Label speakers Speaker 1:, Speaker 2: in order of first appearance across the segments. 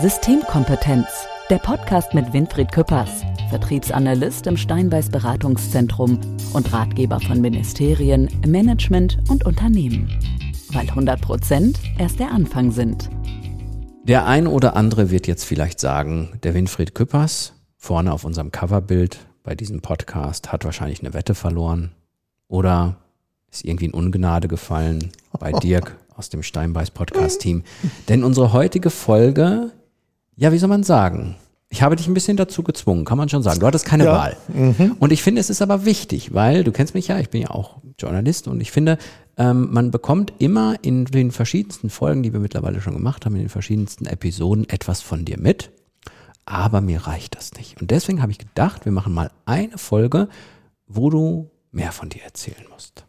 Speaker 1: Systemkompetenz, der Podcast mit Winfried Küppers, Vertriebsanalyst im Steinbeiß Beratungszentrum und Ratgeber von Ministerien, Management und Unternehmen. Weil 100 Prozent erst der Anfang sind.
Speaker 2: Der ein oder andere wird jetzt vielleicht sagen, der Winfried Küppers, vorne auf unserem Coverbild bei diesem Podcast, hat wahrscheinlich eine Wette verloren oder ist irgendwie in Ungnade gefallen bei Dirk aus dem Steinbeiß Podcast Team. Denn unsere heutige Folge ja, wie soll man sagen? Ich habe dich ein bisschen dazu gezwungen, kann man schon sagen. Du hattest keine ja. Wahl. Mhm. Und ich finde, es ist aber wichtig, weil du kennst mich ja, ich bin ja auch Journalist und ich finde, ähm, man bekommt immer in den verschiedensten Folgen, die wir mittlerweile schon gemacht haben, in den verschiedensten Episoden etwas von dir mit. Aber mir reicht das nicht. Und deswegen habe ich gedacht, wir machen mal eine Folge, wo du mehr von dir erzählen musst.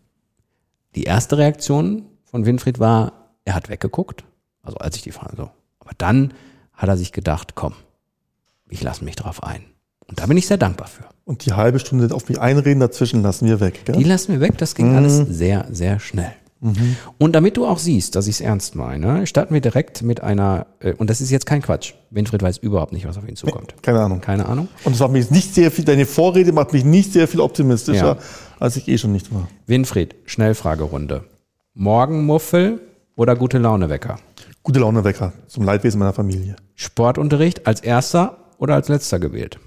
Speaker 2: Die erste Reaktion von Winfried war, er hat weggeguckt. Also als ich die Frage so. Aber dann hat er sich gedacht, komm, ich lasse mich drauf ein. Und da bin ich sehr dankbar für.
Speaker 3: Und die halbe Stunde auf mich einreden dazwischen lassen wir weg,
Speaker 2: gell? Die lassen wir weg, das ging mhm. alles sehr, sehr schnell. Mhm. Und damit du auch siehst, dass ich es ernst meine, starten wir direkt mit einer, äh, und das ist jetzt kein Quatsch. Winfried weiß überhaupt nicht, was auf ihn zukommt.
Speaker 3: Keine Ahnung.
Speaker 2: Keine Ahnung.
Speaker 3: Und es macht mich nicht sehr viel, deine Vorrede macht mich nicht sehr viel optimistischer, ja. als ich eh schon nicht war.
Speaker 2: Winfried, Schnellfragerunde. Morgenmuffel oder gute Launewecker?
Speaker 3: Gute Launewecker zum Leidwesen meiner Familie.
Speaker 2: Sportunterricht als erster oder als letzter gewählt?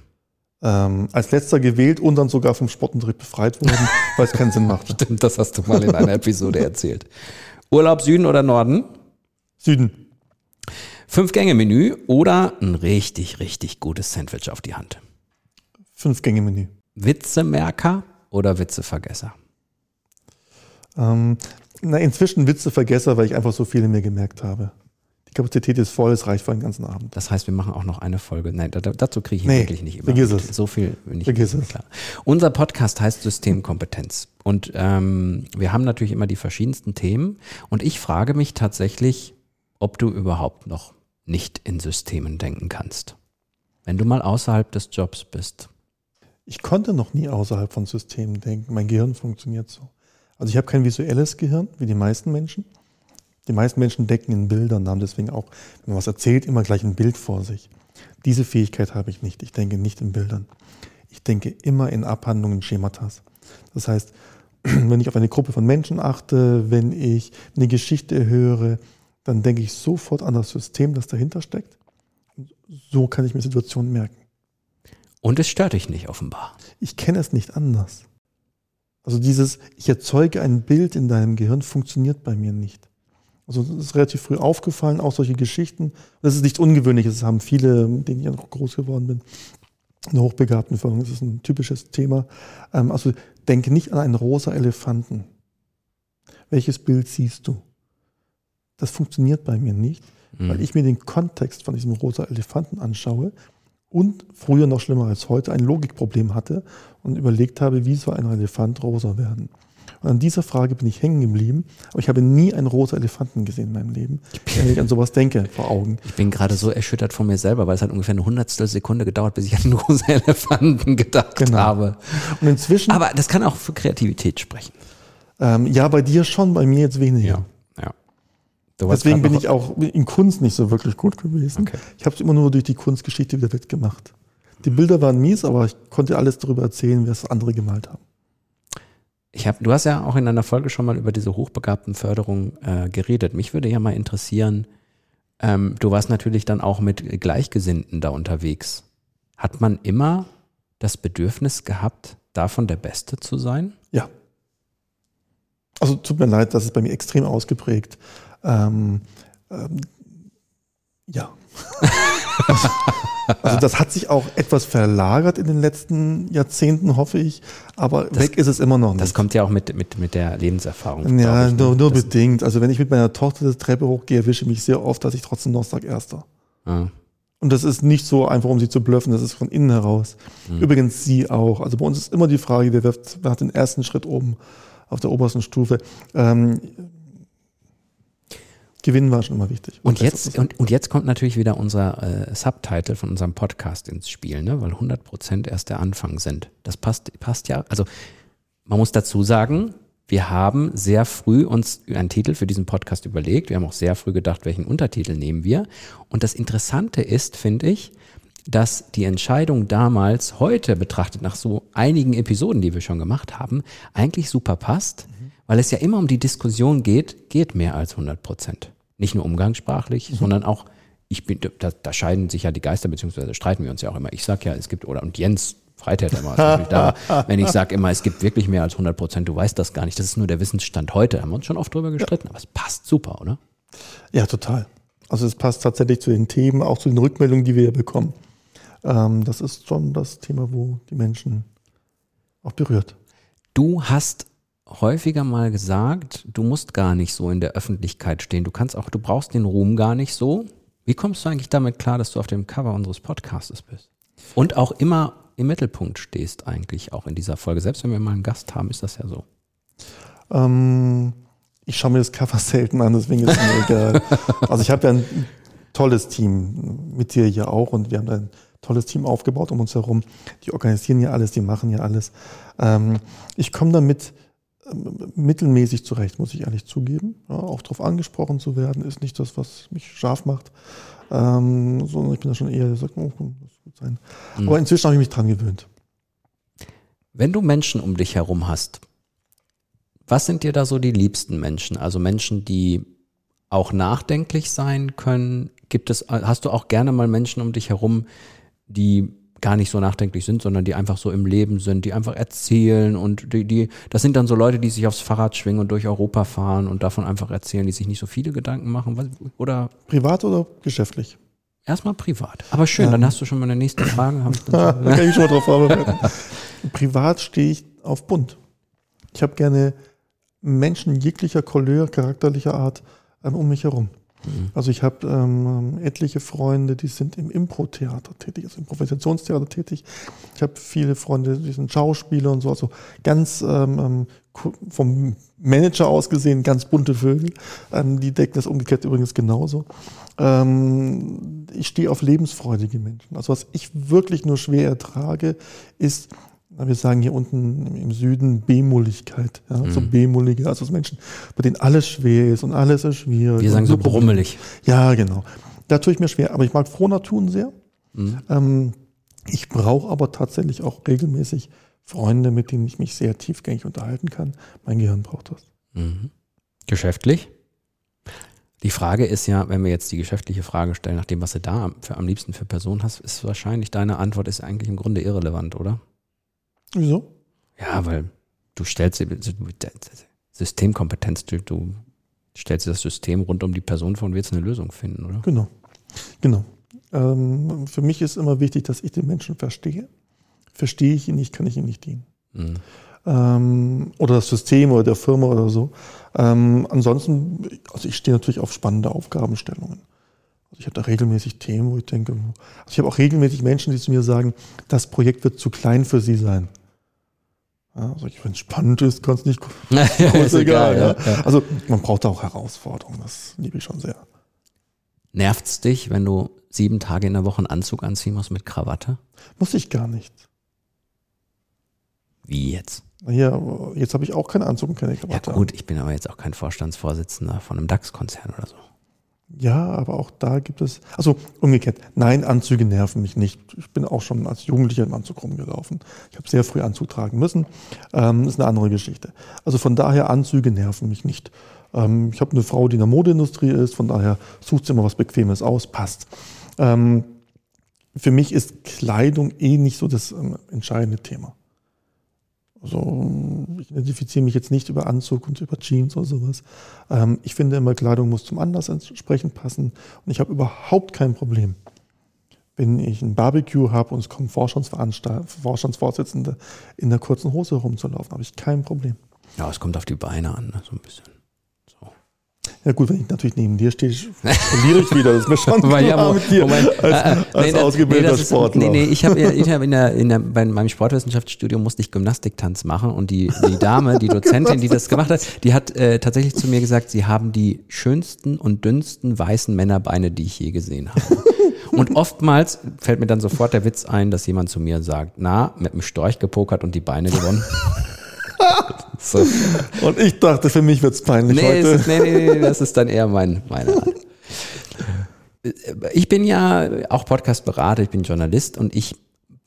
Speaker 3: Ähm, als letzter gewählt und dann sogar vom Sportunterricht befreit worden, weil es keinen Sinn macht.
Speaker 2: Stimmt, das hast du mal in einer Episode erzählt. Urlaub Süden oder Norden?
Speaker 3: Süden.
Speaker 2: Fünf-Gänge-Menü oder ein richtig, richtig gutes Sandwich auf die Hand?
Speaker 3: Fünf-Gänge-Menü.
Speaker 2: Witzemerker oder Witzevergesser?
Speaker 3: Ähm, na, inzwischen Witzevergesser, weil ich einfach so viele mir gemerkt habe. Die Kapazität ist voll, es reicht für einen ganzen Abend.
Speaker 2: Das heißt, wir machen auch noch eine Folge. Nein, da, dazu kriege ich
Speaker 3: nee,
Speaker 2: wirklich nicht immer.
Speaker 3: Vergiss
Speaker 2: es. So viel bin ich
Speaker 3: vergiss es.
Speaker 2: klar. Unser Podcast heißt Systemkompetenz. Und ähm, wir haben natürlich immer die verschiedensten Themen. Und ich frage mich tatsächlich, ob du überhaupt noch nicht in Systemen denken kannst. Wenn du mal außerhalb des Jobs bist.
Speaker 3: Ich konnte noch nie außerhalb von Systemen denken. Mein Gehirn funktioniert so. Also ich habe kein visuelles Gehirn, wie die meisten Menschen. Die meisten Menschen denken in Bildern, haben deswegen auch, wenn man was erzählt, immer gleich ein Bild vor sich. Diese Fähigkeit habe ich nicht. Ich denke nicht in Bildern. Ich denke immer in Abhandlungen, Schematas. Das heißt, wenn ich auf eine Gruppe von Menschen achte, wenn ich eine Geschichte höre, dann denke ich sofort an das System, das dahinter steckt. So kann ich mir Situationen merken.
Speaker 2: Und es stört dich nicht offenbar.
Speaker 3: Ich kenne es nicht anders. Also dieses, ich erzeuge ein Bild in deinem Gehirn, funktioniert bei mir nicht. Also das ist relativ früh aufgefallen, auch solche Geschichten. Das ist nichts Ungewöhnliches, das haben viele, mit denen ich auch groß geworden bin, eine hochbegabten Förderung, das ist ein typisches Thema. Ähm, also denke nicht an einen rosa Elefanten. Welches Bild siehst du? Das funktioniert bei mir nicht, mhm. weil ich mir den Kontext von diesem rosa Elefanten anschaue und früher noch schlimmer als heute ein Logikproblem hatte und überlegt habe, wie soll ein Elefant rosa werden. Und an dieser Frage bin ich hängen geblieben, aber ich habe nie einen rosa Elefanten gesehen in meinem Leben, wenn ich an sowas denke, vor Augen.
Speaker 2: Ich bin gerade so erschüttert von mir selber, weil es hat ungefähr eine hundertstel Sekunde gedauert, bis ich an einen rosa Elefanten gedacht genau. habe.
Speaker 3: Und inzwischen.
Speaker 2: Aber das kann auch für Kreativität sprechen.
Speaker 3: Ähm, ja, bei dir schon, bei mir jetzt weniger.
Speaker 2: Ja.
Speaker 3: Deswegen bin ich auch in Kunst nicht so wirklich gut gewesen. Okay. Ich habe es immer nur durch die Kunstgeschichte wieder wettgemacht. Die Bilder waren mies, aber ich konnte alles darüber erzählen, was andere gemalt haben.
Speaker 2: Ich hab, du hast ja auch in einer Folge schon mal über diese hochbegabten Förderung äh, geredet. Mich würde ja mal interessieren, ähm, du warst natürlich dann auch mit Gleichgesinnten da unterwegs. Hat man immer das Bedürfnis gehabt, davon der Beste zu sein?
Speaker 3: Ja. Also tut mir leid, das ist bei mir extrem ausgeprägt. Ähm, ähm, ja. also das hat sich auch etwas verlagert in den letzten Jahrzehnten, hoffe ich, aber das, weg ist es immer noch nicht.
Speaker 2: Das kommt ja auch mit, mit, mit der Lebenserfahrung.
Speaker 3: Ja, ich, ne? nur, nur bedingt. Also wenn ich mit meiner Tochter die Treppe hochgehe, erwische ich mich sehr oft, dass ich trotzdem noch sage Erster. Ah. Und das ist nicht so einfach, um sie zu blöffen, das ist von innen heraus. Mhm. Übrigens sie auch. Also bei uns ist immer die Frage, wer, wirft, wer hat den ersten Schritt oben auf der obersten Stufe. Ähm, Gewinnen war schon immer wichtig.
Speaker 2: Und jetzt, und, und jetzt kommt natürlich wieder unser äh, Subtitle von unserem Podcast ins Spiel, ne? weil 100 Prozent erst der Anfang sind. Das passt, passt ja. Also man muss dazu sagen, wir haben sehr früh uns einen Titel für diesen Podcast überlegt. Wir haben auch sehr früh gedacht, welchen Untertitel nehmen wir. Und das Interessante ist, finde ich, dass die Entscheidung damals, heute betrachtet nach so einigen Episoden, die wir schon gemacht haben, eigentlich super passt, mhm. weil es ja immer um die Diskussion geht, geht mehr als 100 Prozent. Nicht nur umgangssprachlich, mhm. sondern auch, ich bin, da, da scheiden sich ja die Geister, beziehungsweise streiten wir uns ja auch immer. Ich sag ja, es gibt, oder und Jens Freität immer. da, wenn ich sage immer, es gibt wirklich mehr als 100 Prozent, du weißt das gar nicht. Das ist nur der Wissensstand heute. Haben wir uns schon oft drüber gestritten, ja. aber es passt super, oder?
Speaker 3: Ja, total. Also es passt tatsächlich zu den Themen, auch zu den Rückmeldungen, die wir bekommen. Ähm, das ist schon das Thema, wo die Menschen auch berührt.
Speaker 2: Du hast häufiger mal gesagt, du musst gar nicht so in der Öffentlichkeit stehen. Du kannst auch, du brauchst den Ruhm gar nicht so. Wie kommst du eigentlich damit klar, dass du auf dem Cover unseres Podcasts bist? Und auch immer im Mittelpunkt stehst eigentlich auch in dieser Folge. Selbst wenn wir mal einen Gast haben, ist das ja so.
Speaker 3: Ähm, ich schaue mir das Cover selten an, deswegen ist es mir egal. Also ich habe ja ein tolles Team mit dir hier auch und wir haben ein tolles Team aufgebaut um uns herum. Die organisieren ja alles, die machen ja alles. Ähm, ich komme damit mittelmäßig zurecht, muss ich ehrlich zugeben. Ja, auch darauf angesprochen zu werden, ist nicht das, was mich scharf macht. Ähm, sondern ich bin da schon eher, der sagt, oh, das gut sein. Mhm. Aber inzwischen habe ich mich dran gewöhnt.
Speaker 2: Wenn du Menschen um dich herum hast, was sind dir da so die liebsten Menschen? Also Menschen, die auch nachdenklich sein können. Gibt es, hast du auch gerne mal Menschen um dich herum, die gar nicht so nachdenklich sind, sondern die einfach so im Leben sind, die einfach erzählen und die, die, das sind dann so Leute, die sich aufs Fahrrad schwingen und durch Europa fahren und davon einfach erzählen, die sich nicht so viele Gedanken machen, oder?
Speaker 3: Privat oder geschäftlich?
Speaker 2: Erstmal privat. Aber schön, ja. dann hast du schon mal eine nächste Frage.
Speaker 3: da kann ich schon mal drauf vorbereiten. privat stehe ich auf bunt. Ich habe gerne Menschen jeglicher Couleur, charakterlicher Art ähm, um mich herum. Mhm. Also ich habe ähm, etliche Freunde, die sind im Impro-Theater tätig, also im Improvisationstheater tätig. Ich habe viele Freunde, die sind Schauspieler und so, also ganz ähm, ähm vom Manager aus gesehen ganz bunte Vögel. Ähm, die decken das umgekehrt übrigens genauso. Ähm, ich stehe auf lebensfreudige Menschen. Also was ich wirklich nur schwer ertrage, ist wir sagen hier unten im Süden Bemulligkeit, ja, mhm. so Bemullige, also Menschen, bei denen alles schwer ist und alles ist schwierig.
Speaker 2: Wir sagen so brummelig.
Speaker 3: Ja, genau. Da tue ich mir schwer, aber ich mag froher tun sehr. Mhm. Ähm, ich brauche aber tatsächlich auch regelmäßig Freunde, mit denen ich mich sehr tiefgängig unterhalten kann. Mein Gehirn braucht das.
Speaker 2: Mhm. Geschäftlich? Die Frage ist ja, wenn wir jetzt die geschäftliche Frage stellen, nach dem, was du da für, am liebsten für Personen hast, ist wahrscheinlich deine Antwort ist eigentlich im Grunde irrelevant, oder?
Speaker 3: Wieso?
Speaker 2: Ja, weil du stellst Systemkompetenz, du, du stellst das System rund um die Person vor und willst eine Lösung finden, oder?
Speaker 3: Genau. Genau. Ähm, für mich ist immer wichtig, dass ich den Menschen verstehe. Verstehe ich ihn nicht, kann ich ihm nicht dienen. Mhm. Ähm, oder das System oder der Firma oder so. Ähm, ansonsten, also ich stehe natürlich auf spannende Aufgabenstellungen. Also ich habe da regelmäßig Themen, wo ich denke, also ich habe auch regelmäßig Menschen, die zu mir sagen, das Projekt wird zu klein für sie sein. Ja, also wenn es spannend ist, kann es nicht ist egal. Ja. Ja. Also man braucht auch Herausforderungen, das liebe ich schon sehr.
Speaker 2: Nervt's dich, wenn du sieben Tage in der Woche einen Anzug anziehen musst mit Krawatte?
Speaker 3: Muss ich gar nicht.
Speaker 2: Wie jetzt?
Speaker 3: Ja, jetzt habe ich auch keinen Anzug und keine
Speaker 2: Krawatte. Ja gut, ich bin aber jetzt auch kein Vorstandsvorsitzender von einem DAX-Konzern oder so.
Speaker 3: Ja, aber auch da gibt es, also umgekehrt, nein, Anzüge nerven mich nicht. Ich bin auch schon als Jugendlicher im Anzug rumgelaufen. Ich habe sehr früh Anzug tragen müssen. Ähm, ist eine andere Geschichte. Also von daher, Anzüge nerven mich nicht. Ähm, ich habe eine Frau, die in der Modeindustrie ist, von daher sucht sie immer was Bequemes aus, passt. Ähm, für mich ist Kleidung eh nicht so das ähm, entscheidende Thema. Also ich identifiziere mich jetzt nicht über Anzug und über Jeans oder sowas. Ähm, ich finde immer, Kleidung muss zum Anlass entsprechend passen. Und ich habe überhaupt kein Problem, wenn ich ein Barbecue habe und es kommen Vorstandsvorsitzende in der kurzen Hose rumzulaufen, habe ich kein Problem.
Speaker 2: Ja, es kommt auf die Beine an, ne, so ein bisschen.
Speaker 3: Ja gut, wenn ich natürlich neben dir stehe, verliere ich wieder. Das ist mir schon klar
Speaker 2: ja,
Speaker 3: mit dir
Speaker 2: Moment, als, äh, äh, als nee, ausgebildeter nee, Sportler. Nee, nee, ich habe ich hab in der, in der, bei meinem Sportwissenschaftsstudium musste ich Gymnastiktanz machen und die, die Dame, die Dozentin, die das gemacht hat, die hat äh, tatsächlich zu mir gesagt, sie haben die schönsten und dünnsten weißen Männerbeine, die ich je gesehen habe. Und oftmals fällt mir dann sofort der Witz ein, dass jemand zu mir sagt, na, mit dem Storch gepokert und die Beine gewonnen.
Speaker 3: So. Und ich dachte, für mich wird es peinlich
Speaker 2: nee,
Speaker 3: heute.
Speaker 2: Ist, nee, nee, nee, das ist dann eher mein, meine Art. Ich bin ja auch Podcast-Berater, ich bin Journalist und ich,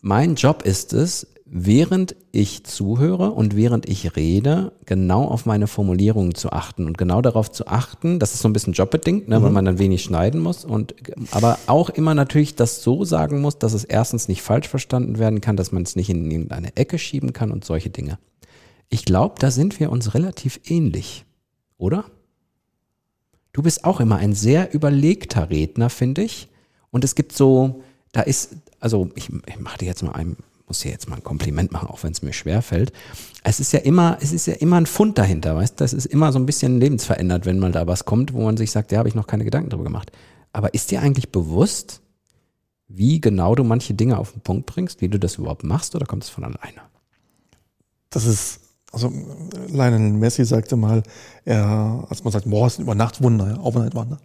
Speaker 2: mein Job ist es, während ich zuhöre und während ich rede, genau auf meine Formulierungen zu achten und genau darauf zu achten, das ist so ein bisschen jobbedingt, ne, mhm. weil man dann wenig schneiden muss und aber auch immer natürlich das so sagen muss, dass es erstens nicht falsch verstanden werden kann, dass man es nicht in irgendeine Ecke schieben kann und solche Dinge. Ich glaube, da sind wir uns relativ ähnlich, oder? Du bist auch immer ein sehr überlegter Redner, finde ich. Und es gibt so, da ist, also ich, ich mache dir jetzt mal ein, muss dir jetzt mal ein Kompliment machen, auch wenn es mir schwer fällt. Es ist ja immer, es ist ja immer ein Fund dahinter, weißt du? Das ist immer so ein bisschen lebensverändert, wenn mal da was kommt, wo man sich sagt, ja, habe ich noch keine Gedanken drüber gemacht. Aber ist dir eigentlich bewusst, wie genau du manche Dinge auf den Punkt bringst, wie du das überhaupt machst, oder kommt es von alleine?
Speaker 3: Das ist, also Lionel Messi sagte mal, er, als man sagt, boah, ist ein Übernachtwunder, ja, Overnight-Wonder,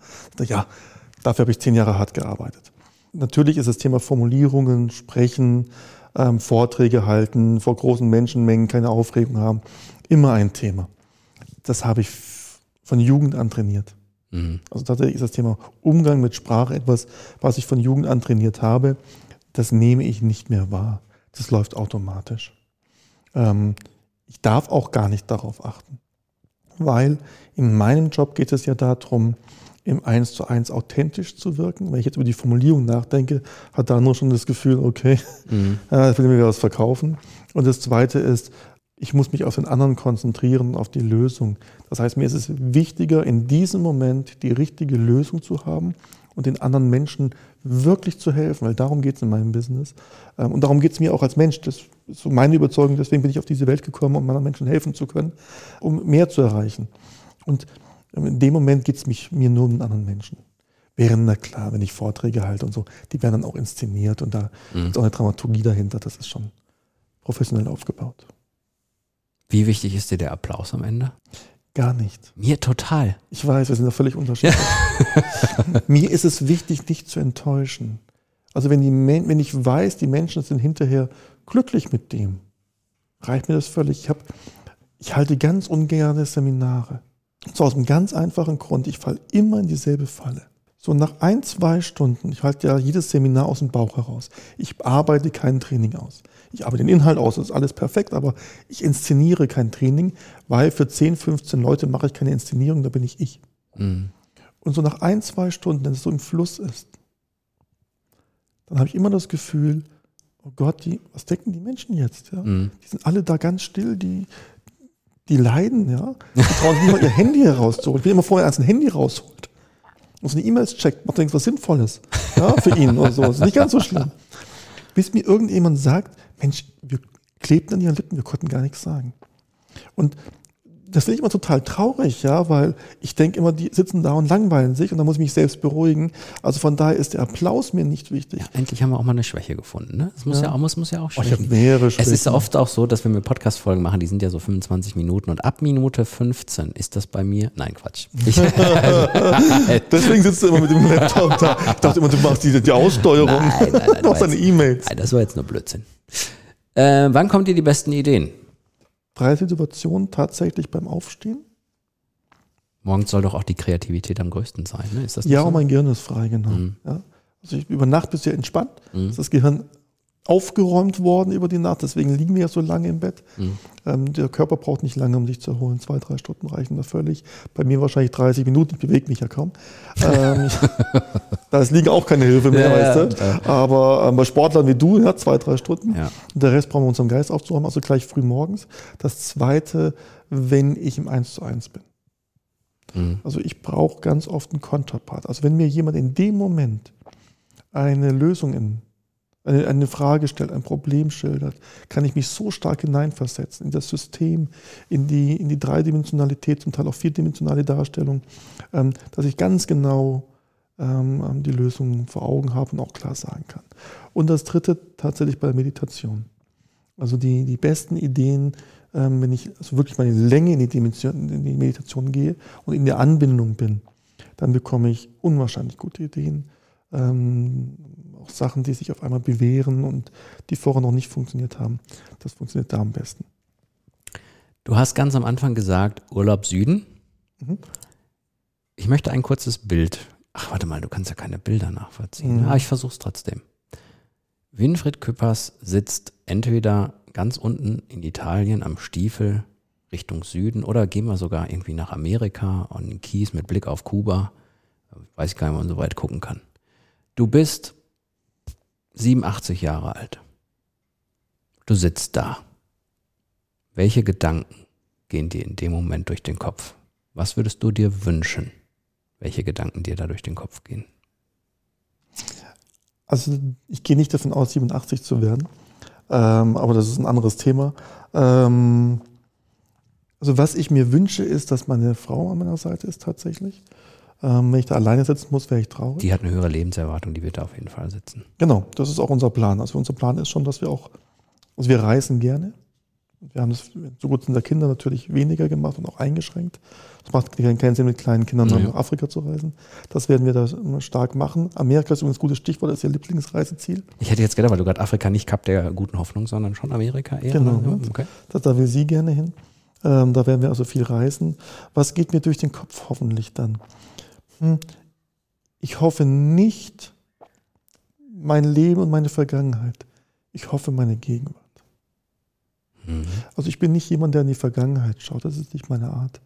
Speaker 3: ja, dafür habe ich zehn Jahre hart gearbeitet. Natürlich ist das Thema Formulierungen, Sprechen, ähm, Vorträge halten, vor großen Menschenmengen keine Aufregung haben. Immer ein Thema. Das habe ich von Jugend an trainiert. Mhm. Also tatsächlich ist das Thema Umgang mit Sprache etwas, was ich von Jugend an trainiert habe. Das nehme ich nicht mehr wahr. Das läuft automatisch. Ähm, ich darf auch gar nicht darauf achten, weil in meinem Job geht es ja darum, im Eins zu eins authentisch zu wirken. Wenn ich jetzt über die Formulierung nachdenke, hat da nur schon das Gefühl, okay, mhm. äh, will mir was verkaufen. Und das Zweite ist, ich muss mich auf den anderen konzentrieren, auf die Lösung. Das heißt, mir ist es wichtiger, in diesem Moment die richtige Lösung zu haben und den anderen Menschen wirklich zu helfen, weil darum geht es in meinem Business. Ähm, und darum geht es mir auch als Mensch. Das ist so meine Überzeugung, deswegen bin ich auf diese Welt gekommen, um anderen Menschen helfen zu können, um mehr zu erreichen. Und in dem Moment geht es mir nur um einen anderen Menschen. Während, na klar, wenn ich Vorträge halte und so, die werden dann auch inszeniert und da mhm. ist auch eine Dramaturgie dahinter, das ist schon professionell aufgebaut.
Speaker 2: Wie wichtig ist dir der Applaus am Ende?
Speaker 3: Gar nicht.
Speaker 2: Mir total.
Speaker 3: Ich weiß, wir sind da völlig unterschiedlich. Mir ist es wichtig, nicht zu enttäuschen. Also wenn, die, wenn ich weiß, die Menschen sind hinterher glücklich mit dem, reicht mir das völlig. Ich, hab, ich halte ganz ungerne Seminare. So aus einem ganz einfachen Grund, ich falle immer in dieselbe Falle. So nach ein, zwei Stunden, ich halte ja jedes Seminar aus dem Bauch heraus. Ich arbeite kein Training aus. Ich arbeite den Inhalt aus, das ist alles perfekt, aber ich inszeniere kein Training, weil für 10, 15 Leute mache ich keine Inszenierung, da bin ich ich. Mhm. Und so nach ein, zwei Stunden, wenn es so im Fluss ist, dann habe ich immer das Gefühl, oh Gott, die, was denken die Menschen jetzt? Ja? Mhm. Die sind alle da ganz still, die, die leiden, ja. Die trauen sich nicht mal ihr Handy herauszuholen. Ich will immer vorher erst ein Handy rausholt und so eine E-Mails checkt, macht irgendwas Sinnvolles ja, für ihn oder so. Das ist nicht ganz so schlimm. Bis mir irgendjemand sagt, Mensch, wir klebten an ihren Lippen, wir konnten gar nichts sagen. Und das finde ich immer total traurig, ja, weil ich denke immer, die sitzen da und langweilen sich und dann muss ich mich selbst beruhigen. Also von daher ist der Applaus mir nicht wichtig.
Speaker 2: Ja, endlich haben wir auch mal eine Schwäche gefunden, ne? Das muss ja, ja auch, muss, muss ja auch
Speaker 3: schwächen. Oh, ich habe mehrere
Speaker 2: Schwächen. Es ist oft auch so, dass wenn wir Podcast-Folgen machen, die sind ja so 25 Minuten und ab Minute 15 ist das bei mir, nein, Quatsch. Ich,
Speaker 3: Deswegen sitzt du immer mit dem Laptop da. Ich dachte immer, du machst die, die Aussteuerung. Nein, nein, nein. Du machst deine E-Mails.
Speaker 2: Nein, das war jetzt nur Blödsinn. Äh, wann kommt dir die besten Ideen?
Speaker 3: Drei Situationen tatsächlich beim Aufstehen.
Speaker 2: Morgens soll doch auch die Kreativität am größten sein, ne?
Speaker 3: Ist das ja, so? mein Gehirn ist frei, genau. Mhm. Ja. Also ich, über Nacht bist du ja entspannt. Mhm. Ist das Gehirn aufgeräumt worden über die Nacht, deswegen liegen wir ja so lange im Bett. Mhm. Ähm, der Körper braucht nicht lange, um sich zu erholen. Zwei, drei Stunden reichen da völlig. Bei mir wahrscheinlich 30 Minuten, ich bewege mich ja kaum. Ähm, da liegen auch keine Hilfe mehr, ja, weißt du. Ja. Aber ähm, bei Sportlern wie du, ja, zwei, drei Stunden. Und der Rest brauchen wir unseren Geist aufzuräumen, also gleich früh morgens. Das zweite, wenn ich im 1 zu 1 bin. Mhm. Also ich brauche ganz oft einen Konterpart. Also wenn mir jemand in dem Moment eine Lösung in eine, eine Frage stellt, ein Problem schildert, kann ich mich so stark hineinversetzen in das System, in die, in die Dreidimensionalität, zum Teil auch vierdimensionale Darstellung, ähm, dass ich ganz genau ähm, ähm, die Lösung vor Augen habe und auch klar sagen kann. Und das dritte tatsächlich bei der Meditation. Also die, die besten Ideen, ähm, wenn ich also wirklich meine Länge in die, Dimension, in die Meditation gehe und in der Anbindung bin, dann bekomme ich unwahrscheinlich gute Ideen. Ähm, auch Sachen, die sich auf einmal bewähren und die vorher noch nicht funktioniert haben. Das funktioniert da am besten.
Speaker 2: Du hast ganz am Anfang gesagt, Urlaub Süden.
Speaker 3: Mhm.
Speaker 2: Ich möchte ein kurzes Bild. Ach, warte mal, du kannst ja keine Bilder nachvollziehen.
Speaker 3: Mhm.
Speaker 2: Ja, ich versuch's trotzdem. Winfried Küppers sitzt entweder ganz unten in Italien am Stiefel Richtung Süden oder gehen wir sogar irgendwie nach Amerika und in Kies mit Blick auf Kuba. Weiß ich gar nicht, ob man so weit gucken kann. Du bist 87 Jahre alt. Du sitzt da. Welche Gedanken gehen dir in dem Moment durch den Kopf? Was würdest du dir wünschen? Welche Gedanken dir da durch den Kopf gehen?
Speaker 3: Also ich gehe nicht davon aus, 87 zu werden, ähm, aber das ist ein anderes Thema. Ähm, also was ich mir wünsche, ist, dass meine Frau an meiner Seite ist tatsächlich. Ähm, wenn ich da alleine sitzen muss, wäre ich traurig.
Speaker 2: Die hat eine höhere Lebenserwartung, die wird da auf jeden Fall sitzen.
Speaker 3: Genau, das ist auch unser Plan. Also unser Plan ist schon, dass wir auch, also wir reisen gerne. Wir haben das so gut sind der Kinder natürlich weniger gemacht und auch eingeschränkt. Es macht keinen Sinn, mit kleinen Kindern
Speaker 2: Ja.
Speaker 3: nach Afrika zu reisen. Das werden wir da stark machen. Amerika ist übrigens ein gutes Stichwort, das ist ihr Lieblingsreiseziel.
Speaker 2: Ich hätte jetzt gedacht, weil du gerade Afrika nicht Cup der guten Hoffnung, sondern schon Amerika eher.
Speaker 3: Genau.
Speaker 2: Okay.
Speaker 3: Da, da will sie gerne hin. Ähm, da werden wir also viel reisen. Was geht mir durch den Kopf hoffentlich dann? Ich hoffe nicht mein Leben und meine Vergangenheit. Ich hoffe meine Gegenwart.
Speaker 2: Mhm.
Speaker 3: Also ich bin nicht jemand, der in die Vergangenheit schaut. Das ist nicht meine Art.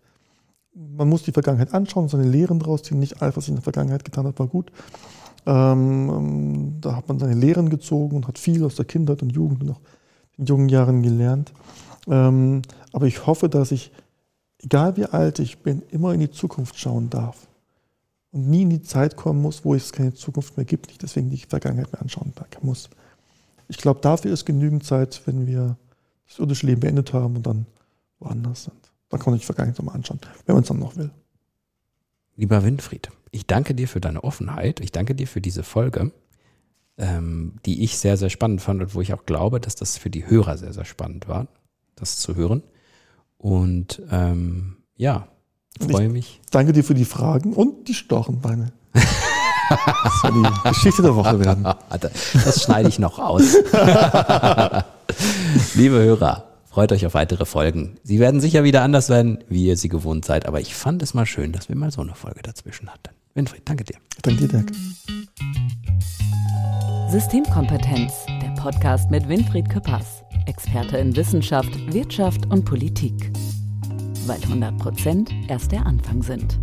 Speaker 3: Man muss die Vergangenheit anschauen, seine Lehren draus ziehen. Nicht alles, was ich in der Vergangenheit getan habe, war gut. Ähm, ähm, da hat man seine Lehren gezogen und hat viel aus der Kindheit und Jugend und auch in jungen Jahren gelernt. Ähm, aber ich hoffe, dass ich, egal wie alt ich bin, immer in die Zukunft schauen darf. Und nie in die Zeit kommen muss, wo es keine Zukunft mehr gibt, nicht deswegen die Vergangenheit mehr anschauen muss. Ich glaube, dafür ist genügend Zeit, wenn wir das irdische Leben beendet haben und dann woanders sind. Dann kann man die Vergangenheit nochmal anschauen, wenn man es dann noch will.
Speaker 2: Lieber Winfried, ich danke dir für deine Offenheit. Ich danke dir für diese Folge, ähm, die ich sehr, sehr spannend fand und wo ich auch glaube, dass das für die Hörer sehr, sehr spannend war, das zu hören. Und ähm, ja, freue mich.
Speaker 3: Danke dir für die Fragen und die Storchenbeine. Das soll die Geschichte der Woche werden.
Speaker 2: Das schneide ich noch aus. Liebe Hörer, freut euch auf weitere Folgen. Sie werden sicher wieder anders werden, wie ihr sie gewohnt seid, aber ich fand es mal schön, dass wir mal so eine Folge dazwischen hatten. Winfried, danke dir.
Speaker 3: Danke dir, Dirk.
Speaker 1: Systemkompetenz, der Podcast mit Winfried Küppers, Experte in Wissenschaft, Wirtschaft und Politik. Weil 100 Prozent erst der Anfang sind.